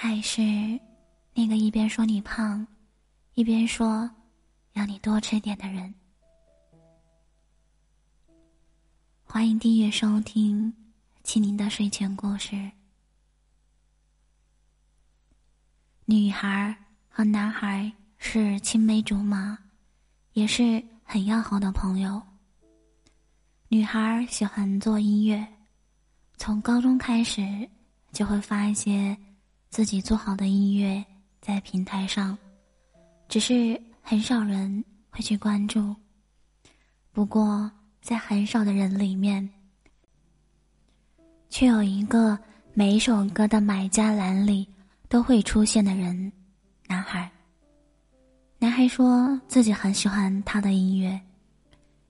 还是那个一边说你胖，一边说要你多吃点的人？欢迎订阅收听青柠的睡前故事。女孩和男孩是青梅竹马，也是很要好的朋友。女孩喜欢做音乐，从高中开始就会发一些自己做好的音乐在平台上，只是很少人会去关注。不过，在很少的人里面，却有一个每一首歌的买家栏里都会出现的人——男孩。男孩说自己很喜欢他的音乐，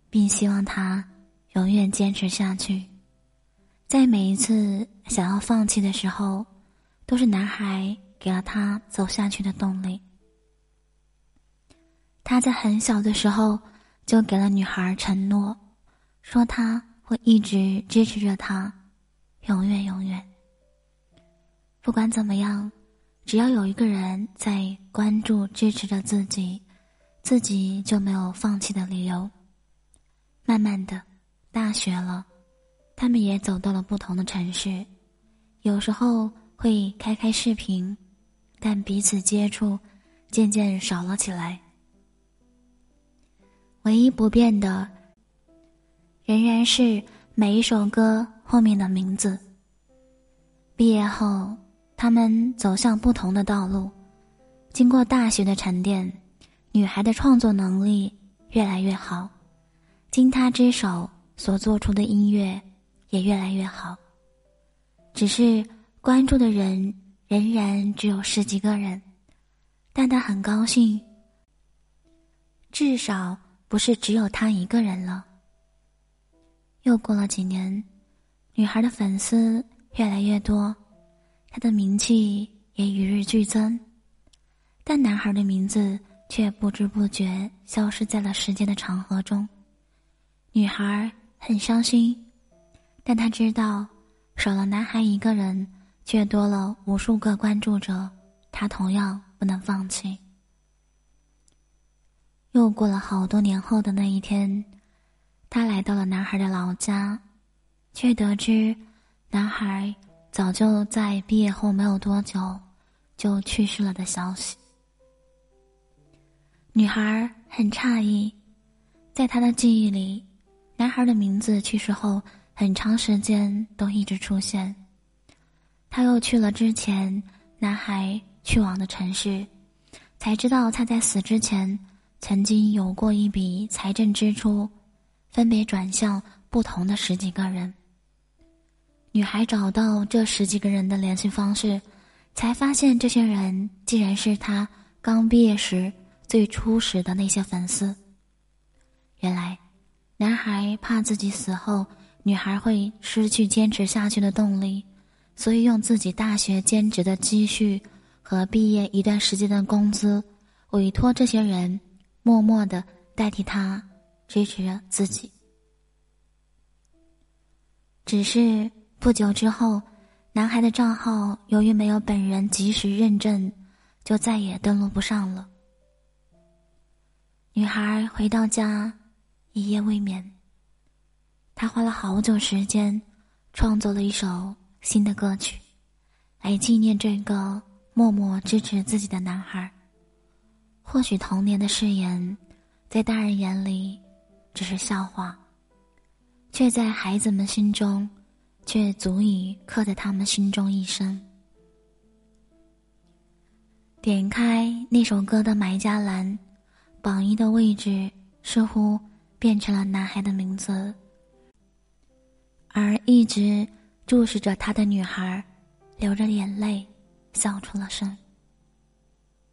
并希望他。永远坚持下去，在每一次想要放弃的时候，都是男孩给了他走下去的动力。他在很小的时候就给了女孩承诺，说他会一直支持着她，永远永远。不管怎么样，只要有一个人在关注支持着自己，自己就没有放弃的理由。慢慢的。大学了，他们也走到了不同的城市，有时候会开开视频，但彼此接触渐渐少了起来。唯一不变的，仍然是每一首歌后面的名字。毕业后，他们走向不同的道路，经过大学的沉淀，女孩的创作能力越来越好，经她之手。所做出的音乐也越来越好，只是关注的人仍然只有十几个人，但他很高兴，至少不是只有他一个人了。又过了几年，女孩的粉丝越来越多，她的名气也与日俱增，但男孩的名字却不知不觉消失在了时间的长河中，女孩。很伤心，但她知道，少了男孩一个人，却多了无数个关注者，他同样不能放弃。又过了好多年后的那一天，他来到了男孩的老家，却得知，男孩早就在毕业后没有多久，就去世了的消息。女孩很诧异，在她的记忆里。男孩的名字去世后，很长时间都一直出现。他又去了之前男孩去往的城市，才知道他在死之前曾经有过一笔财政支出，分别转向不同的十几个人。女孩找到这十几个人的联系方式，才发现这些人竟然是他刚毕业时最初始的那些粉丝。原来。男孩怕自己死后，女孩会失去坚持下去的动力，所以用自己大学兼职的积蓄和毕业一段时间的工资，委托这些人，默默的代替他支持着自己。只是不久之后，男孩的账号由于没有本人及时认证，就再也登录不上了。女孩回到家。一夜未眠。他花了好久时间，创作了一首新的歌曲，来纪念这个默默支持自己的男孩。或许童年的誓言，在大人眼里只是笑话，却在孩子们心中，却足以刻在他们心中一生。点开那首歌的买家栏，榜一的位置似乎。变成了男孩的名字，而一直注视着他的女孩，流着眼泪，笑出了声。